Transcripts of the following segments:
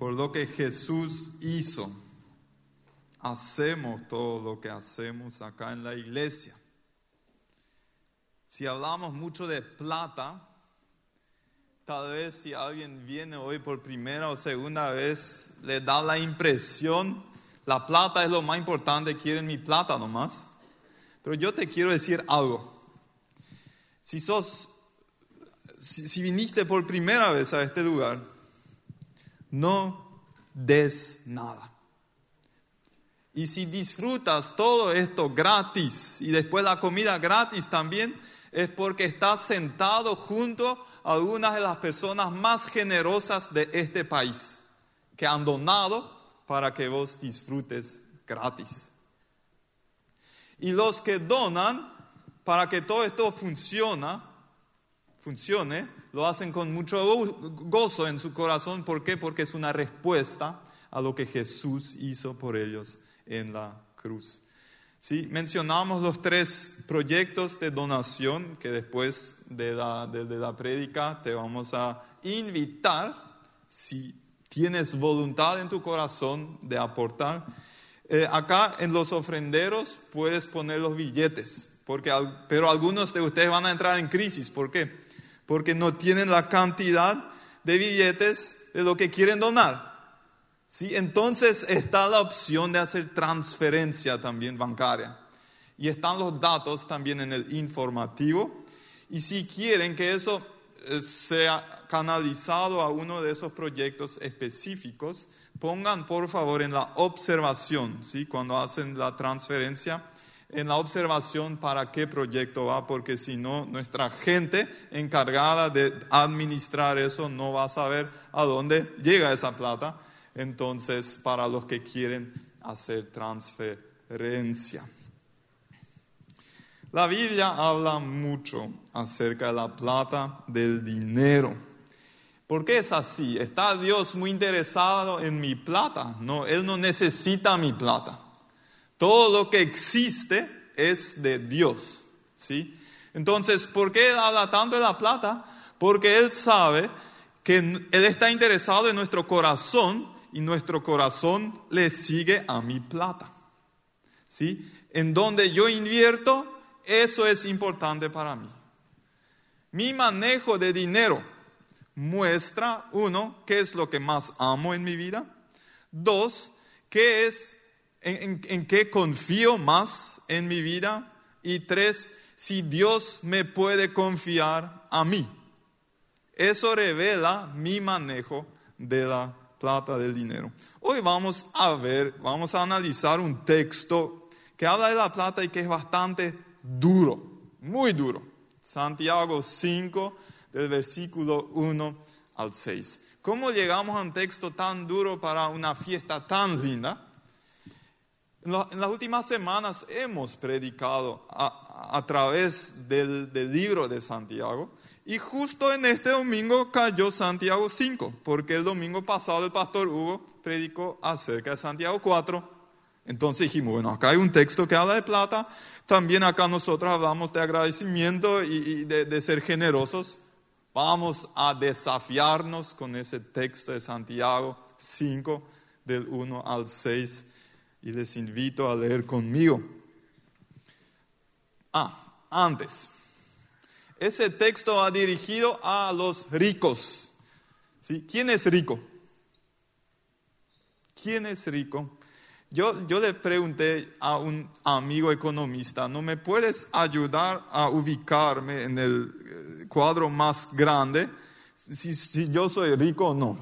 por lo que Jesús hizo, hacemos todo lo que hacemos acá en la iglesia. Si hablamos mucho de plata, tal vez si alguien viene hoy por primera o segunda vez, le da la impresión, la plata es lo más importante, quieren mi plata nomás. Pero yo te quiero decir algo. Si sos, si, si viniste por primera vez a este lugar, no des nada. Y si disfrutas todo esto gratis y después la comida gratis también, es porque estás sentado junto a algunas de las personas más generosas de este país, que han donado para que vos disfrutes gratis. Y los que donan para que todo esto funcione, funcione, lo hacen con mucho gozo en su corazón. ¿Por qué? Porque es una respuesta a lo que Jesús hizo por ellos en la cruz. ¿Sí? Mencionamos los tres proyectos de donación que después de la, de, la te vamos a invitar, si tienes voluntad en tu corazón de aportar. Eh, acá en los ofrenderos puedes poner los billetes, porque, pero algunos de ustedes van a entrar en crisis. ¿Por qué? Porque no tienen la cantidad de billetes de lo que quieren donar. ¿Sí? Entonces está la opción de hacer transferencia también bancaria. Y están los datos también en el informativo. Y si quieren que eso eh, sea canalizado a uno de esos proyectos específicos, pongan por favor en la observación, ¿sí? cuando hacen la transferencia, en la observación para qué proyecto va, porque si no, nuestra gente encargada de administrar eso no va a saber a dónde llega esa plata. Entonces, para los que quieren hacer transferencia. La Biblia habla mucho acerca de la plata, del dinero. ¿Por qué es así? ¿Está Dios muy interesado en mi plata? No, Él no necesita mi plata. Todo lo que existe es de Dios, ¿sí? Entonces, ¿por qué Él habla tanto de la plata? Porque Él sabe que Él está interesado en nuestro corazón y nuestro corazón le sigue a mi plata, ¿sí? En donde yo invierto, eso es importante para mí. Mi manejo de dinero muestra, uno, qué es lo que más amo en mi vida. Dos, qué es en, qué confío más en mi vida. Y tres, si Dios me puede confiar a mí. Eso revela mi manejo de la plata del dinero. Hoy vamos a ver, vamos a analizar un texto que habla de la plata y que es bastante duro, muy duro. Santiago 5, del versículo 1 al 6. ¿Cómo llegamos a un texto tan duro para una fiesta tan linda? En, las últimas semanas hemos predicado a, través del, del, libro de Santiago y justo en este domingo cayó Santiago 5, porque el domingo pasado el pastor Hugo predicó acerca de Santiago 4. Entonces dijimos, bueno, acá hay un texto que habla de plata, también acá nosotros hablamos de agradecimiento y, y de, de ser generosos. Vamos a desafiarnos con ese texto de Santiago 5, del 1 al 6 y les invito a leer conmigo. Ah, antes, ese texto va dirigido a los ricos. ¿Sí? ¿Quién es rico? ¿Quién es rico? Yo, yo le pregunté a un amigo economista, ¿no me puedes ayudar a ubicarme en el eh, cuadro más grande si, si yo soy rico o no?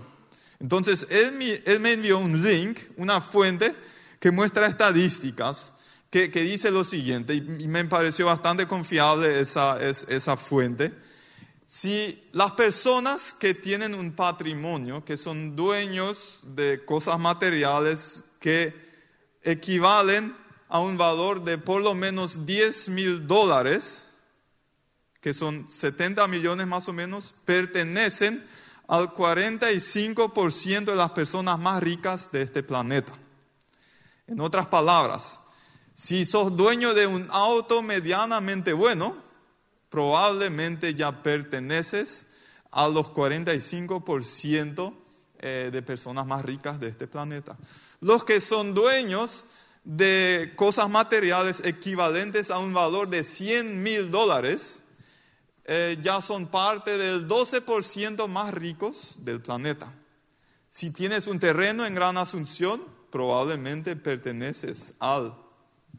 Entonces, él él me envió un link, una fuente que muestra estadísticas que, dice lo siguiente, y me pareció bastante confiable esa, esa fuente. Si las personas que tienen un patrimonio, que son dueños de cosas materiales que equivalen a un valor de por lo menos 10 mil dólares, que son 70 millones más o menos, pertenecen al 45% de las personas más ricas de este planeta. En otras palabras, si sos dueño de un auto medianamente bueno, probablemente ya perteneces a los 45% eh, de personas más ricas de este planeta. Los que son dueños de cosas materiales equivalentes a un valor de 100 mil dólares, eh, ya son parte del 12% más ricos del planeta. Si tienes un terreno en Gran Asunción, probablemente perteneces al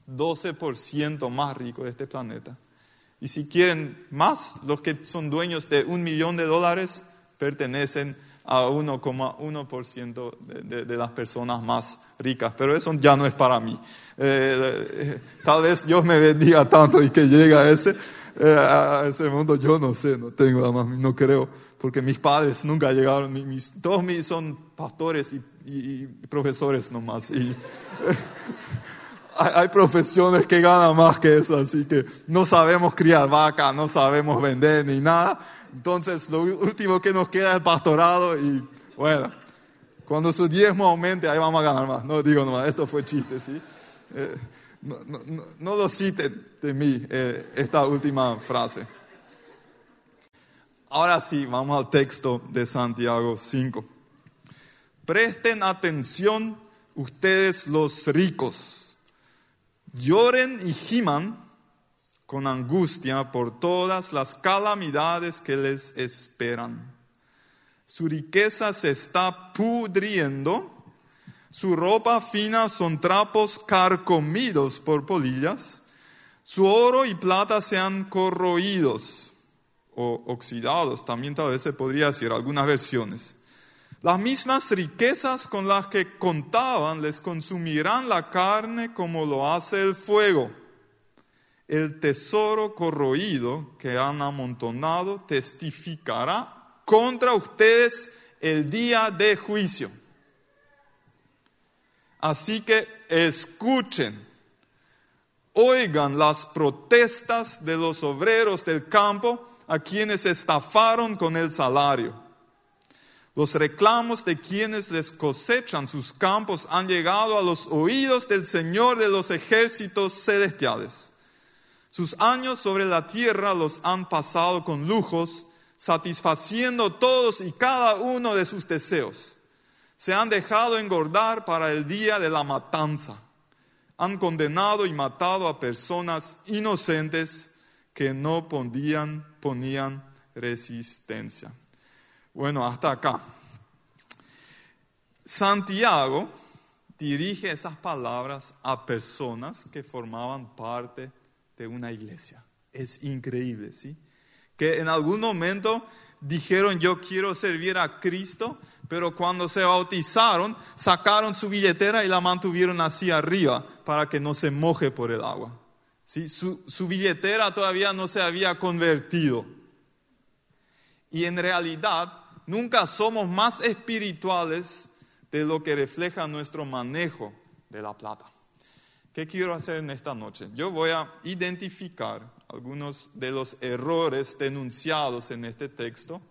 12% más rico de este planeta. Y si quieren más, los que son dueños de un millón de dólares pertenecen a 1,1% de, de, las personas más ricas. Pero eso ya no es para mí. Eh, eh, tal vez Dios me bendiga tanto y que llegue a ese, eh, a ese mundo. Yo no sé, no tengo no creo, porque mis padres nunca llegaron. Mis, todos mis son pastores y, y, profesores nomás. Y, hay profesiones que ganan más que eso, así que no sabemos criar vaca, no sabemos vender ni nada. Entonces, lo último que nos queda es el pastorado y bueno, cuando su diezmo aumente, ahí vamos a ganar más. No digo nomás, esto fue chiste, ¿sí? Eh, no, no, no, lo citen de mí eh, esta última frase. Ahora sí, vamos al texto de Santiago 5. Presten atención ustedes los ricos. Lloren y giman con angustia por todas las calamidades que les esperan. Su riqueza se está pudriendo, su ropa fina son trapos carcomidos por polillas, su oro y plata se han corroídos o oxidados, también tal vez se podría decir algunas versiones. Las mismas riquezas con las que contaban les consumirán la carne como lo hace el fuego el tesoro corroído que han amontonado testificará contra ustedes el día de juicio. Así que escuchen, oigan las protestas de los obreros del campo a quienes estafaron con el salario. Los reclamos de quienes les cosechan sus campos han llegado a los oídos del Señor de los ejércitos celestiales. Sus años sobre la tierra los han pasado con lujos, satisfaciendo todos y cada uno de sus deseos. Se han dejado engordar para el día de la matanza. Han condenado y matado a personas inocentes que no ponían, ponían resistencia. Bueno, hasta acá. Santiago dirige esas palabras a personas que formaban parte de una iglesia. Es increíble, ¿sí? Que en algún momento dijeron yo quiero servir a Cristo, pero cuando se bautizaron sacaron su billetera y la mantuvieron así arriba para que no se moje por el agua. ¿Sí? Su, su billetera todavía no se había convertido. Y en realidad nunca somos más espirituales de lo que refleja nuestro manejo de la plata. ¿Qué quiero hacer en esta noche? Yo voy a identificar algunos de los errores denunciados en este texto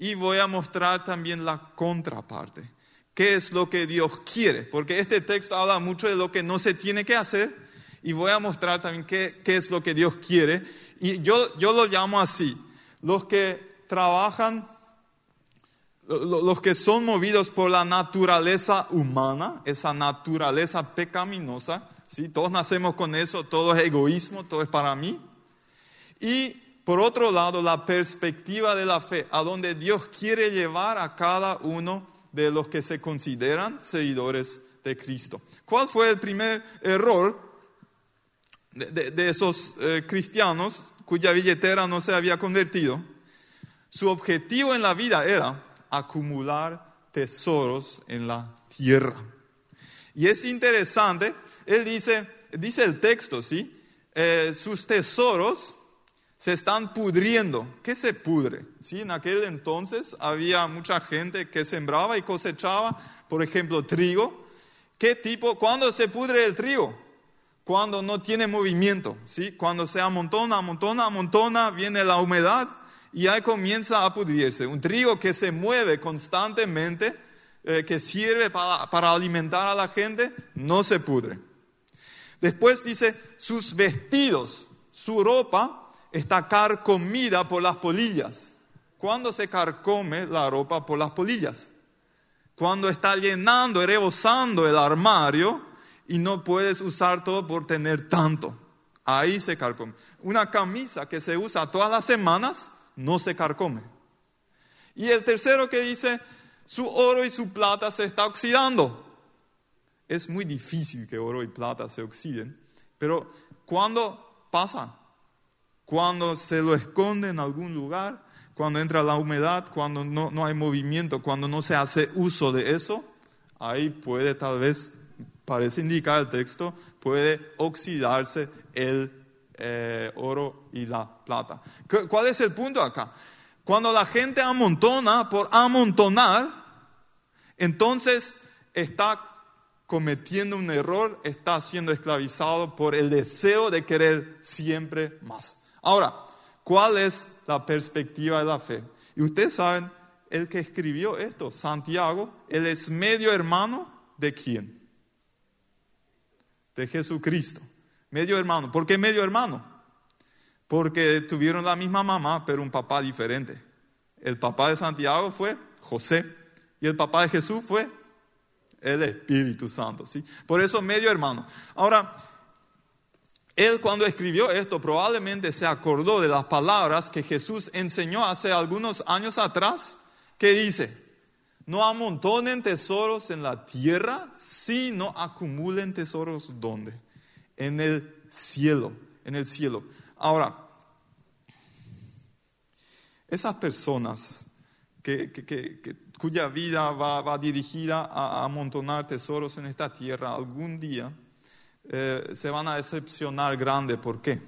y voy a mostrar también la contraparte. ¿Qué es lo que Dios quiere? Porque este texto habla mucho de lo que no se tiene que hacer y voy a mostrar también qué, qué es lo que Dios quiere. Y yo, yo lo llamo así, los que trabajan los que son movidos por la naturaleza humana, esa naturaleza pecaminosa, ¿sí? Todos nacemos con eso, todo es egoísmo, todo es para mí. Y por otro lado, la perspectiva de la fe, a donde Dios quiere llevar a cada uno de los que se consideran seguidores de Cristo. ¿Cuál fue el primer error de, esos eh, cristianos cuya billetera no se había convertido? Su objetivo en la vida era acumular tesoros en la tierra. Y es interesante él dice, dice el texto, ¿sí? Eh, sus tesoros se están pudriendo. ¿Qué se pudre? ¿Sí? En aquel entonces había mucha gente que sembraba y cosechaba, por ejemplo, trigo. ¿Qué tipo? ¿Cuándo se pudre el trigo? Cuando no tiene movimiento, ¿sí? Cuando se amontona, amontona, amontona, viene la humedad y ahí comienza a pudrirse. Un trigo que se mueve constantemente, eh, que sirve para, para alimentar a la gente, no se pudre. Después dice, sus vestidos, su ropa está carcomida por las polillas. ¿Cuándo se carcome la ropa por las polillas? cuando está llenando y rebosando el armario y no puedes usar todo por tener tanto. Ahí se carcome. Una camisa que se usa todas las semanas no se carcome. Y el tercero que dice, su oro y su plata se está oxidando. Es muy difícil que oro y plata se oxiden, pero cuando pasa, cuando se lo esconde en algún lugar, cuando entra la humedad, cuando no, no hay movimiento, cuando no se hace uso de eso, ahí puede tal vez, parece indicar el texto, puede oxidarse el eh, oro y la plata. ¿Cuál es el punto acá? Cuando la gente amontona por amontonar, entonces está cometiendo un error, está siendo esclavizado por el deseo de querer siempre más. Ahora, ¿cuál es la perspectiva de la fe? Y ustedes saben, el que escribió esto, Santiago, él es medio hermano de quién? De Jesucristo. Medio hermano. ¿Por qué medio hermano? Porque tuvieron la misma mamá, pero un papá diferente. El papá de Santiago fue José y el papá de Jesús fue el Espíritu Santo. ¿sí? Por eso medio hermano. Ahora, él cuando escribió esto probablemente se acordó de las palabras que Jesús enseñó hace algunos años atrás, que dice, no amontonen tesoros en la tierra, sino acumulen tesoros donde? En el cielo, en el cielo. Ahora, esas personas que, cuya vida va, dirigida a, amontonar tesoros en esta tierra, algún día eh, se van a decepcionar grande. ¿Por qué?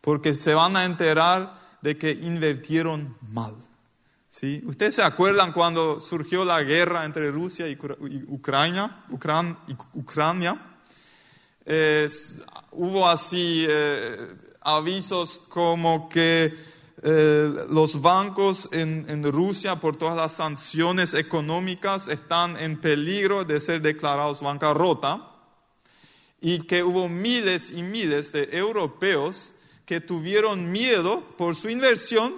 Porque se van a enterar de que invirtieron mal. ¿Sí? ¿Ustedes se acuerdan cuando surgió la guerra entre Rusia y Ucrania? Ucrania, hubo así eh, avisos como que eh, los bancos en, Rusia por todas las sanciones económicas están en peligro de ser declarados bancarrota y que hubo miles y miles de europeos que tuvieron miedo por su inversión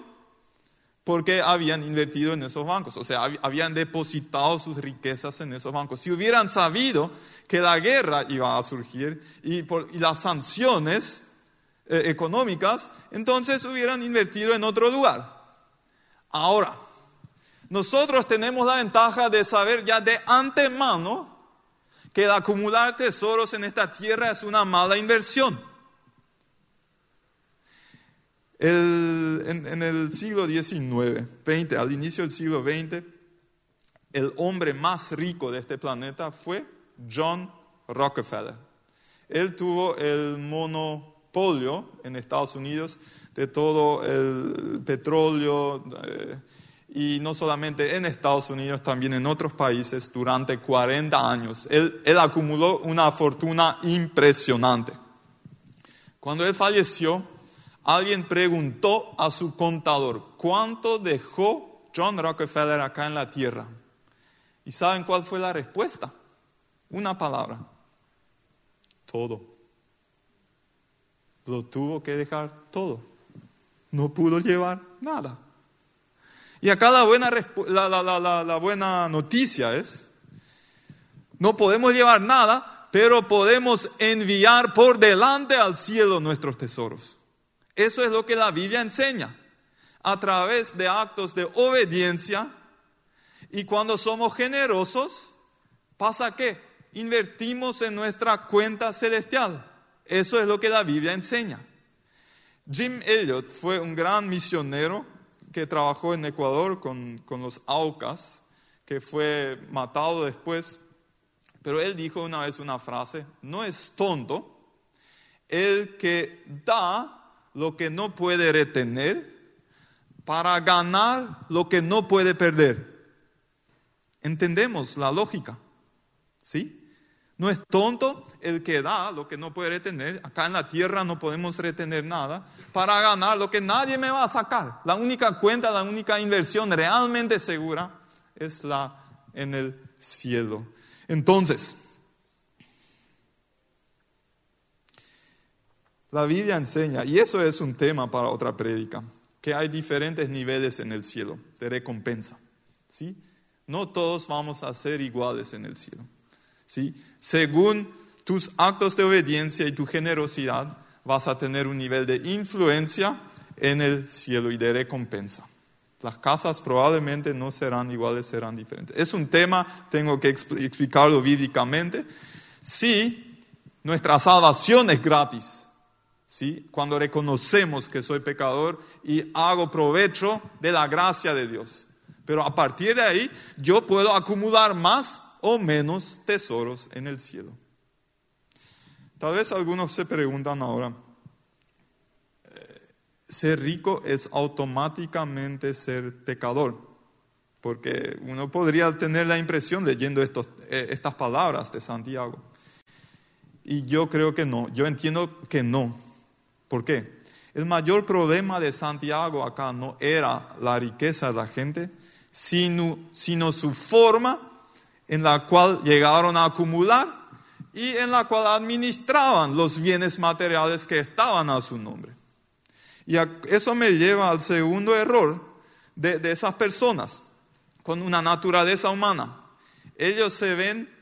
porque habían invertido en esos bancos, o sea, habían depositado sus riquezas en esos bancos. Si hubieran sabido que la guerra iba a surgir y, por, las sanciones, eh, económicas, entonces hubieran invertido en otro lugar. Ahora, nosotros tenemos la ventaja de saber ya de antemano que el acumular tesoros en esta tierra es una mala inversión. en, el siglo XIX, 20, al inicio del siglo XX, el hombre más rico de este planeta fue John Rockefeller. Él tuvo el mono polio en Estados Unidos de todo el petróleo eh, y no solamente en Estados Unidos, también en otros países durante 40 años. Él, acumuló una fortuna impresionante. Cuando él falleció, alguien preguntó a su contador, ¿cuánto dejó John Rockefeller acá en la tierra? ¿Y saben cuál fue la respuesta? Una palabra, todo lo tuvo que dejar todo. No pudo llevar nada. Y acá la buena, la, buena noticia es, no podemos llevar nada, pero podemos enviar por delante al cielo nuestros tesoros. Eso es lo que la Biblia enseña. A través de actos de obediencia y cuando somos generosos, ¿pasa qué? Invertimos en nuestra cuenta celestial. Eso es lo que la Biblia enseña. Jim Elliot fue un gran misionero que trabajó en Ecuador con, los Aucas, que fue matado después. Pero él dijo una vez una frase, no es tonto el que da lo que no puede retener para ganar lo que no puede perder. Entendemos la lógica, ¿sí? No es tonto el que da lo que no puede retener. Acá en la tierra no podemos retener nada para ganar lo que nadie me va a sacar. La única cuenta, la única inversión realmente segura es la en el cielo. Entonces, la Biblia enseña, y eso es un tema para otra prédica, que hay diferentes niveles en el cielo de recompensa. ¿sí? no todos vamos a ser iguales en el cielo. ¿Sí? Según tus actos de obediencia y tu generosidad, vas a tener un nivel de influencia en el cielo y de recompensa. Las casas probablemente no serán iguales, serán diferentes. Es un tema, tengo que explicarlo bíblicamente. Sí, nuestra salvación es gratis. ¿sí? Cuando reconocemos que soy pecador y hago provecho de la gracia de Dios. Pero a partir de ahí yo puedo acumular más o menos tesoros en el cielo. Tal vez algunos se preguntan ahora, ser rico es automáticamente ser pecador. Porque uno podría tener la impresión leyendo estos, eh, estas palabras de Santiago. Y yo creo que no, yo entiendo que no. ¿Por qué? El mayor problema de Santiago acá no era la riqueza de la gente, sino, sino su forma en la cual llegaron a acumular y en la cual administraban los bienes materiales que estaban a su nombre. Y eso me lleva al segundo error de, de esas personas con una naturaleza humana. Ellos se ven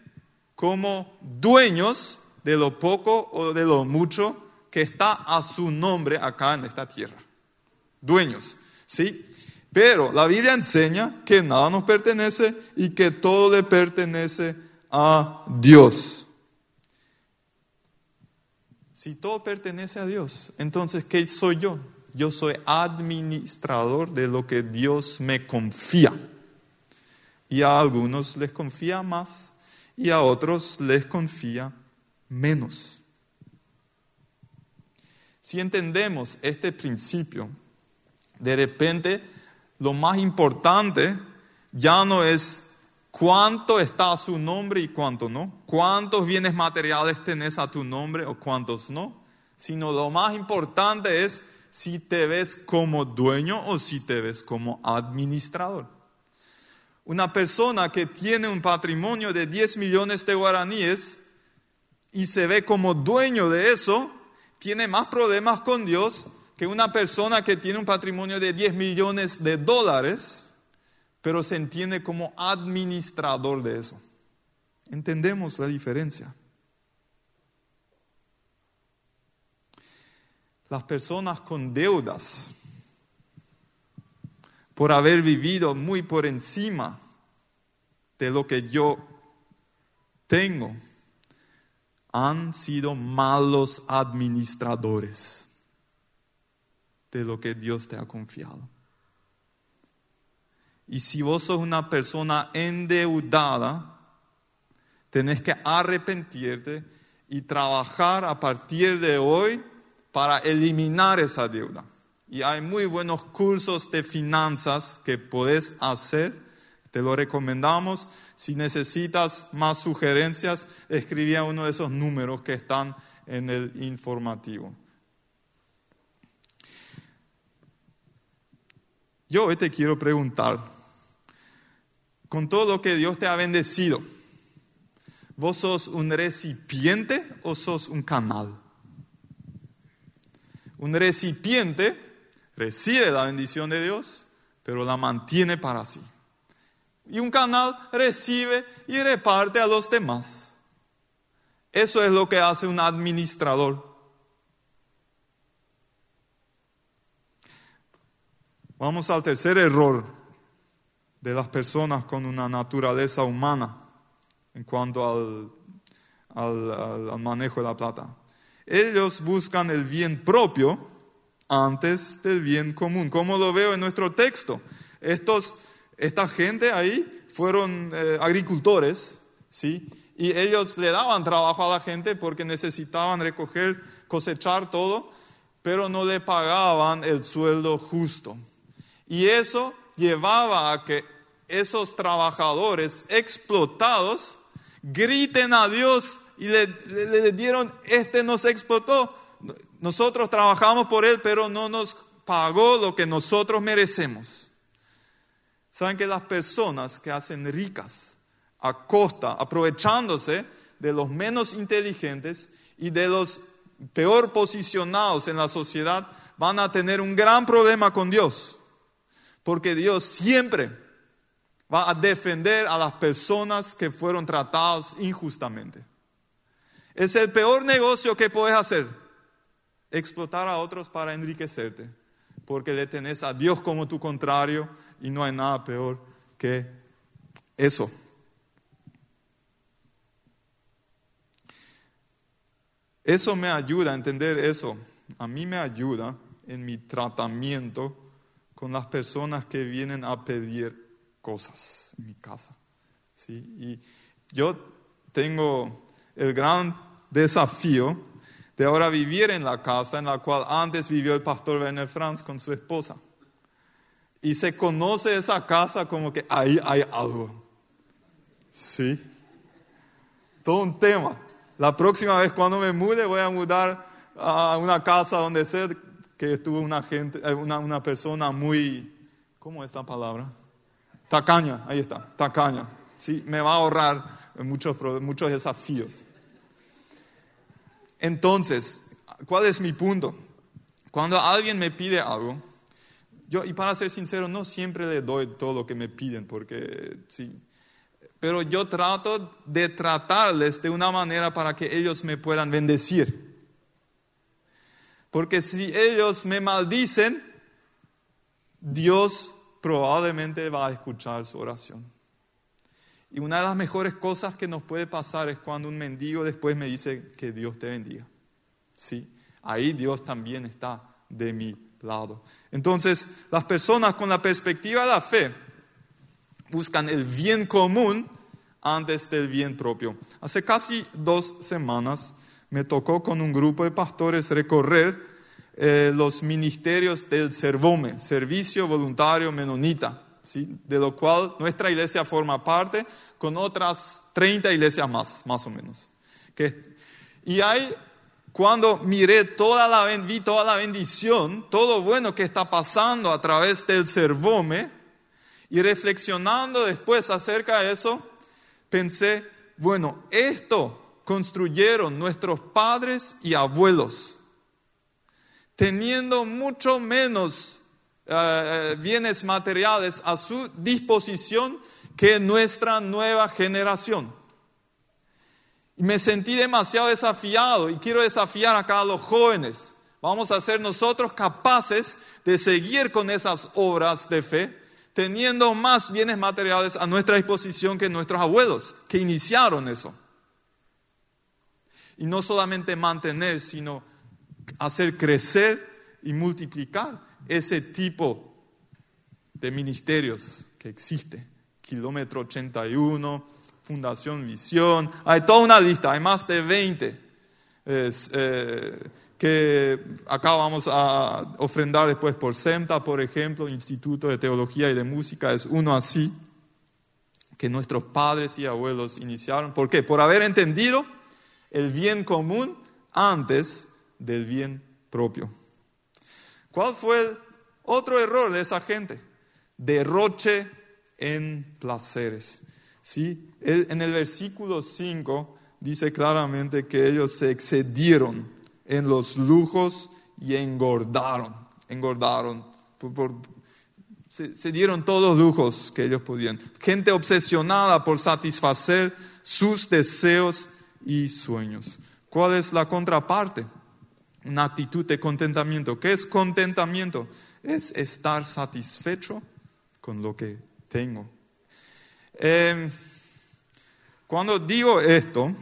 como dueños de lo poco o de lo mucho que está a su nombre acá en esta tierra. Dueños, ¿sí? Pero la Biblia enseña que nada nos pertenece y que todo le pertenece a Dios. Si todo pertenece a Dios, entonces, ¿qué soy yo? yo soy administrador de lo que Dios me confía. Y a algunos les confía más y a otros les confía menos. Si entendemos este principio, de repente lo más importante ya no es cuánto está a su nombre y cuánto no, cuántos bienes materiales tenés a tu nombre o cuántos no, sino lo más importante es si te ves como dueño o si te ves como administrador. Una persona que tiene un patrimonio de 10 millones de guaraníes y se ve como dueño de eso, tiene más problemas con Dios que una persona que tiene un patrimonio de 10 millones de dólares, pero se entiende como administrador de eso. Entendemos la diferencia. las personas con deudas por haber vivido muy por encima de lo que yo tengo, han sido malos administradores de lo que Dios te ha confiado. Y si vos sos una persona endeudada, tenés que arrepentirte y trabajar a partir de hoy para eliminar esa deuda. Y hay muy buenos cursos de finanzas que puedes hacer, te lo recomendamos. Si necesitas más sugerencias, escribí uno de esos números que están en el informativo. Yo hoy te quiero preguntar, con todo lo que Dios te ha bendecido, ¿vos sos un recipiente o sos un canal? Un recipiente recibe la bendición de Dios, pero la mantiene para sí. Y un canal recibe y reparte a los demás. Eso es lo que hace un administrador. Vamos al tercer error de las personas con una naturaleza humana en cuanto al, al, manejo de la plata. Ellos buscan el bien propio antes del bien común. Como lo veo en nuestro texto. Estos, esta gente ahí fueron eh, agricultores, ¿sí? Y ellos le daban trabajo a la gente porque necesitaban recoger, cosechar todo, pero no le pagaban el sueldo justo. Y eso llevaba a que esos trabajadores explotados griten a Dios y le, dieron, este nos explotó, nosotros trabajamos por él, pero no nos pagó lo que nosotros merecemos. Saben que las personas que hacen ricas a costa, aprovechándose de los menos inteligentes y de los peor posicionados en la sociedad, van a tener un gran problema con Dios. Porque Dios siempre Va a defender a las personas que fueron tratadas injustamente. Es el peor negocio que puedes hacer. Explotar a otros para enriquecerte. Porque le tenés a Dios como tu contrario y no hay nada peor que eso. Eso me ayuda a entender eso. A mí me ayuda en mi tratamiento con las personas que vienen a pedir cosas en mi casa. ¿sí? Y yo tengo el gran desafío de ahora vivir en la casa en la cual antes vivió el pastor Werner Franz con su esposa. Y se conoce esa casa como que ahí hay algo. ¿Sí? Todo un tema. La próxima vez cuando me mude voy a mudar a una casa donde sé que estuvo una, gente, eh, una, una persona muy, ¿cómo es la palabra? Tacaña, ahí está, tacaña. ¿sí? Me va a ahorrar muchos, muchos desafíos. Entonces, ¿cuál es mi punto? Cuando alguien me pide algo, yo, y para ser sincero, no siempre le doy todo lo que me piden, porque sí, pero yo trato de tratarles de una manera para que ellos me puedan bendecir. Porque si ellos me maldicen, Dios probablemente va a escuchar su oración. Y una de las mejores cosas que nos puede pasar es cuando un mendigo después me dice que Dios te bendiga. Sí, ahí Dios también está de mi lado. Entonces, las personas con la perspectiva de la fe buscan el bien común antes del bien propio. Hace casi dos semanas me tocó con un grupo de pastores recorrer eh, los ministerios del Servome, Servicio Voluntario Menonita, de lo cual nuestra iglesia forma parte con otras 30 iglesias más, más o menos. y hay, cuando miré toda la, vi toda la bendición, todo bueno que está pasando a través del Servome, y reflexionando después acerca de eso, pensé, bueno, esto construyeron nuestros padres y abuelos teniendo mucho menos eh, eh, bienes materiales a su disposición que nuestra nueva generación. Y me sentí demasiado desafiado y quiero desafiar acá a los jóvenes. Vamos a ser nosotros capaces de seguir con esas obras de fe, teniendo más bienes materiales a nuestra disposición que nuestros abuelos, que iniciaron eso. Y no solamente mantener, sino hacer crecer y multiplicar ese tipo de ministerios que existe. Kilómetro 81, Fundación Visión, hay toda una lista, hay más de 20 eh, que acá vamos a ofrendar después por SEMTA, por ejemplo, Instituto de Teología y de Música, es uno así que nuestros padres y abuelos iniciaron. ¿Por qué? Por haber entendido el bien común antes del bien propio. ¿Cuál fue el otro error de esa gente? Derroche en placeres. ¿Sí? En el versículo 5 dice claramente que ellos se excedieron en los lujos y engordaron. Engordaron. se, se dieron todos los lujos que ellos podían. Gente obsesionada por satisfacer sus deseos y sueños. ¿Cuál es la contraparte? una actitud de contentamiento. ¿Qué es contentamiento? Es estar satisfecho con lo que tengo. Em, cuando digo esto,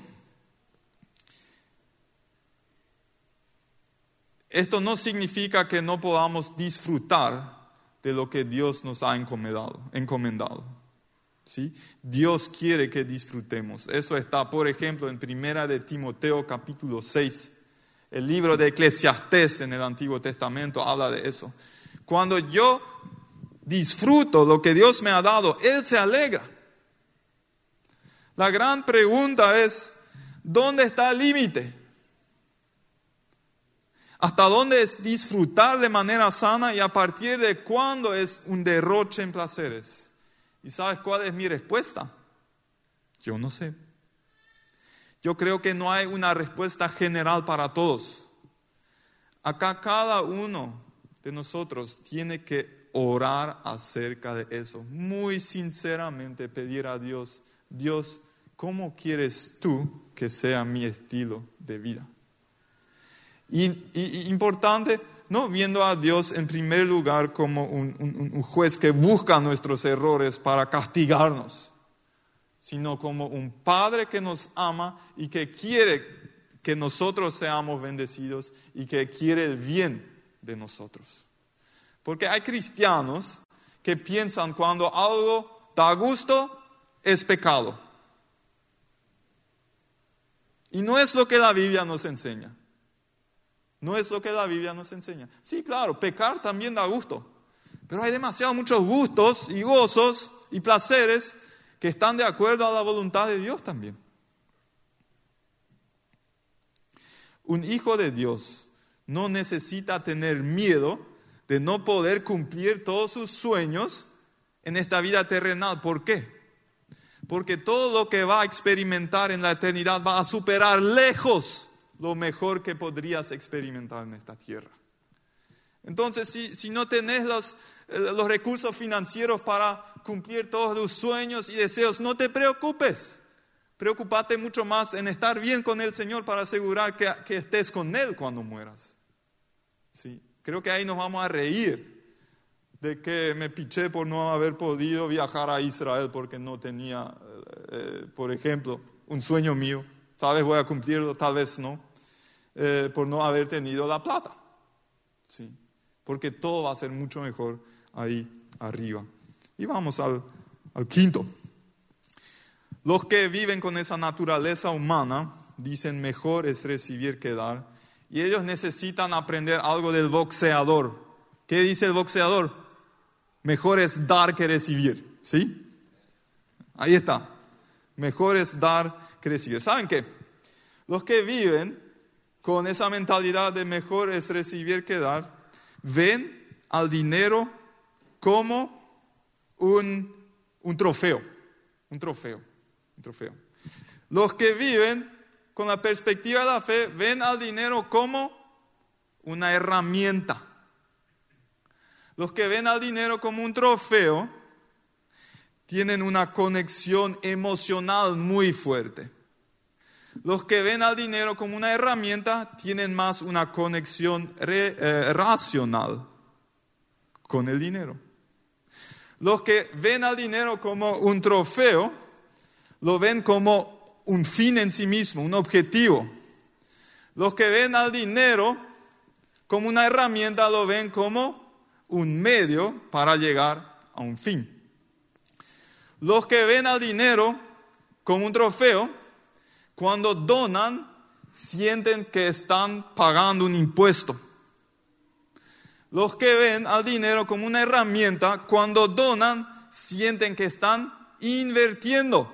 esto no significa que no podamos disfrutar de lo que Dios nos ha encomendado. encomendado. ¿Sí? Dios quiere que disfrutemos. Eso está, por ejemplo, en Primera de Timoteo capítulo 6 el libro de Eclesiastés en el Antiguo Testamento habla de eso. Cuando yo disfruto lo que Dios me ha dado, Él se alegra. La gran pregunta es, ¿dónde está el límite? ¿Hasta dónde es disfrutar de manera sana y a partir de cuándo es un derroche en placeres? ¿Y sabes cuál es mi respuesta? Yo no sé. Yo creo que no hay una respuesta general para todos. Acá cada uno de nosotros tiene que orar acerca de eso. Muy sinceramente pedir a Dios, Dios, ¿cómo quieres tú que sea mi estilo de vida? Y, importante, no viendo a Dios en primer lugar como un, juez que busca nuestros errores para castigarnos, sino como un padre que nos ama y que quiere que nosotros seamos bendecidos y que quiere el bien de nosotros. Porque hay cristianos que piensan cuando algo da gusto es pecado. Y no es lo que la Biblia nos enseña. No es lo que la Biblia nos enseña. Sí, claro, pecar también da gusto. Pero hay demasiados muchos gustos y gozos y placeres que están de acuerdo a la voluntad de Dios también. Un hijo de Dios no necesita tener miedo de no poder cumplir todos sus sueños en esta vida terrenal. ¿Por qué? Porque todo lo que va a experimentar en la eternidad va a superar lejos lo mejor que podrías experimentar en esta tierra. Entonces, si, no tenés los, eh, los recursos financieros para cumplir todos tus sueños y deseos, no te preocupes. Preocúpate mucho más en estar bien con el Señor para asegurar que, que estés con Él cuando mueras. ¿Sí? Creo que ahí nos vamos a reír de que me piché por no haber podido viajar a Israel porque no tenía, eh, eh, por ejemplo, un sueño mío. Tal vez voy a cumplirlo, tal vez no, eh, por no haber tenido la plata. ¿Sí? Porque todo va a ser mucho mejor ahí arriba. Y vamos al, al quinto. Los que viven con esa naturaleza humana dicen mejor es recibir que dar y ellos necesitan aprender algo del boxeador. ¿Qué dice el boxeador? Mejor es dar que recibir, ¿sí? Ahí está. Mejor es dar ¿Saben qué? Los que viven con esa mentalidad de mejor es recibir que dar, ven al dinero como un, un trofeo, un trofeo, un trofeo. Los que viven con la perspectiva de la fe, ven al dinero como una herramienta. Los que ven al dinero como un trofeo tienen una conexión emocional muy fuerte. Los que ven al dinero como una herramienta tienen más una conexión eh, racional con el dinero. Los que ven al dinero como un trofeo, lo ven como un fin en sí mismo, un objetivo. Los que ven al dinero como una herramienta lo ven como un medio para llegar a un fin. Los que ven al dinero como un trofeo, cuando donan, sienten que están pagando un impuesto. Los que ven al dinero como una herramienta, cuando donan, sienten que están invirtiendo.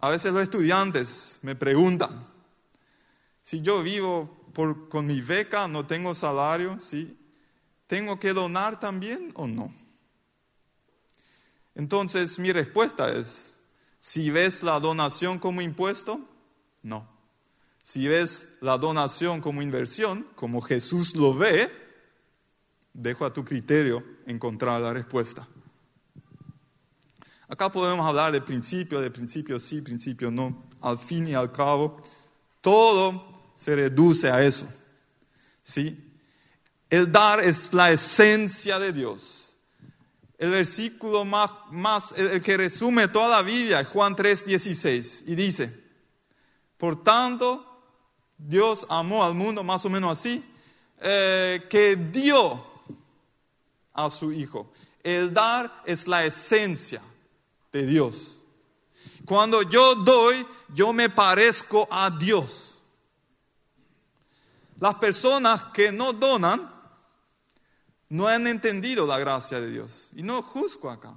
A veces los estudiantes me preguntan, si yo vivo con mi beca, no tengo salario, ¿sí? ¿tengo que donar también o no? Entonces mi respuesta es, si ves la donación como impuesto, no. Si ves la donación como inversión, como Jesús lo ve, dejo a tu criterio encontrar la respuesta. Acá podemos hablar de principio, de principio sí, principio no. Al fin y al cabo, todo se reduce a eso. ¿Sí? El dar es la esencia de Dios. El versículo más, el, que resume toda la Biblia Juan 3:16 y dice, por tanto, Dios amó al mundo más o menos así, eh, que dio a su Hijo. El dar es la esencia de Dios. Cuando yo doy, yo me parezco a Dios. Las personas que no donan no han entendido la gracia de Dios. Y no juzgo acá.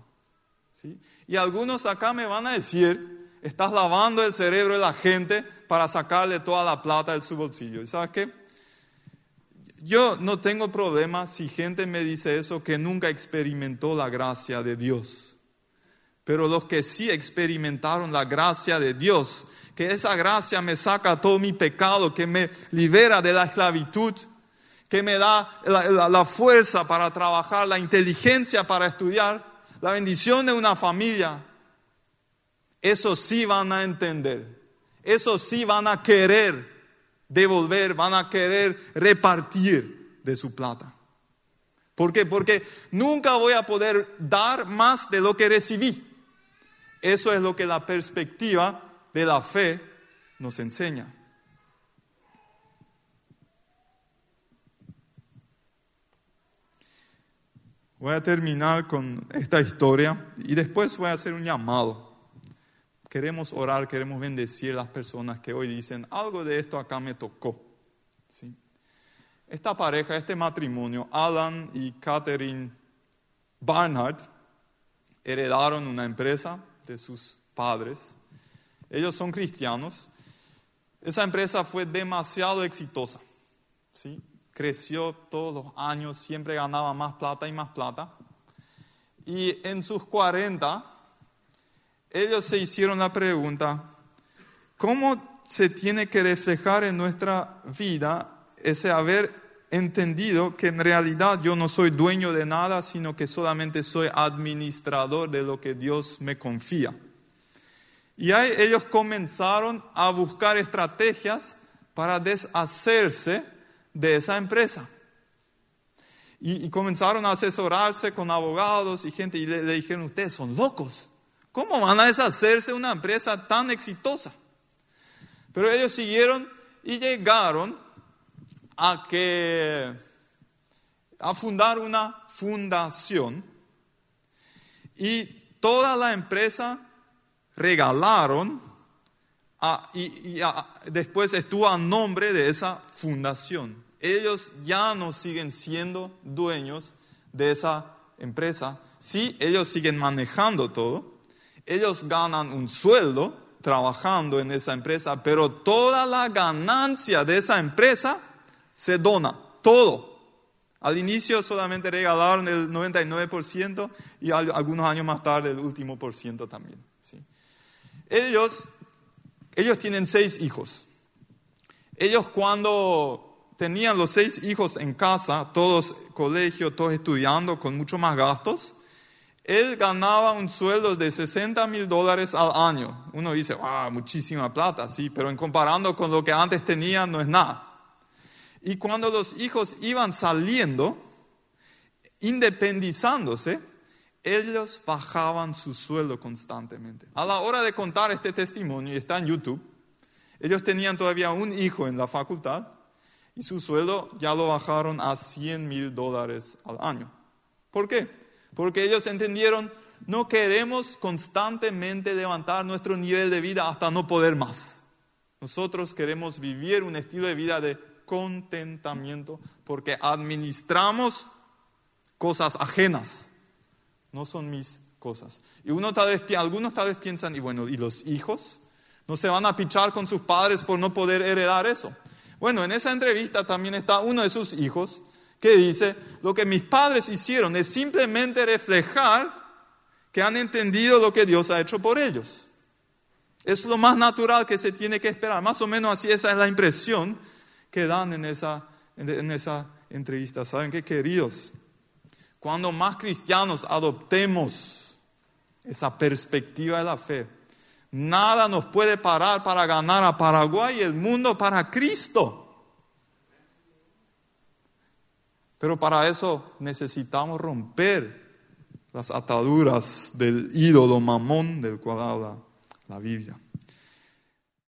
¿sí? Y algunos acá me van a decir, estás lavando el cerebro de la gente para sacarle toda la plata de su bolsillo. ¿Y sabes qué? Yo no tengo problema si gente me dice eso que nunca experimentó la gracia de Dios. Pero los que sí experimentaron la gracia de Dios, que esa gracia me saca todo mi pecado, que me libera de la esclavitud, que me da la, fuerza para trabajar, la inteligencia para estudiar, la bendición de una familia, eso sí van a entender, eso sí van a querer devolver, van a querer repartir de su plata. ¿Por qué? Porque nunca voy a poder dar más de lo que recibí. Eso es lo que la perspectiva de la fe nos enseña. Voy a terminar con esta historia y después voy a hacer un llamado. Queremos orar, queremos bendecir a las personas que hoy dicen, algo de esto acá me tocó. Esta pareja, este matrimonio, Alan y Catherine Barnard, heredaron una empresa de sus padres. Ellos son cristianos. Esa empresa fue demasiado exitosa. ¿sí? Creció todos los años, siempre ganaba más plata y más plata. Y en sus 40, ellos se hicieron la pregunta, ¿cómo se tiene que reflejar en nuestra vida ese haber entendido que en realidad yo no soy dueño de nada, sino que solamente soy administrador de lo que Dios me confía? Y ahí ellos comenzaron a buscar estrategias para deshacerse de esa empresa. Y, comenzaron a asesorarse con abogados y gente y le, dijeron, ustedes son locos. ¿Cómo van a deshacerse de una empresa tan exitosa? Pero ellos siguieron y llegaron a que a fundar una fundación y toda la empresa regalaron y, después estuvo a nombre de esa fundación ellos ya no siguen siendo dueños de esa empresa. Sí, ellos siguen manejando todo. Ellos ganan un sueldo trabajando en esa empresa, pero toda la ganancia de esa empresa se dona, todo. Al inicio solamente regalaron el 99% y algunos años más tarde el último por ciento también. Ellos, ellos tienen seis hijos. Ellos cuando tenían los seis hijos en casa, todos colegio, todos estudiando con mucho más gastos, él ganaba un sueldo de 60 mil dólares al año. Uno dice, wow, muchísima plata, sí, pero en comparando con lo que antes tenía no es nada. Y cuando los hijos iban saliendo, independizándose, ellos bajaban su sueldo constantemente. A la hora de contar este testimonio, y está en YouTube, ellos tenían todavía un hijo en la facultad, y su sueldo ya lo bajaron a 100 mil dólares al año. ¿Por qué? Porque ellos entendieron, no queremos constantemente levantar nuestro nivel de vida hasta no poder más. Nosotros queremos vivir un estilo de vida de contentamiento porque administramos cosas ajenas, no son mis cosas. Y uno tal vez, algunos tal vez piensan, y bueno, ¿y los hijos? ¿No se van a pichar con sus padres por no poder heredar eso? Bueno, en esa entrevista también está uno de sus hijos que dice, lo que mis padres hicieron es simplemente reflejar que han entendido lo que Dios ha hecho por ellos. Es lo más natural que se tiene que esperar. Más o menos así esa es la impresión que dan en esa, en esa entrevista. ¿Saben qué, queridos? Cuando más cristianos adoptemos esa perspectiva de la fe, Nada nos puede parar para ganar a Paraguay y el mundo para Cristo. Pero para eso necesitamos romper las ataduras del ídolo mamón del cual habla la Biblia.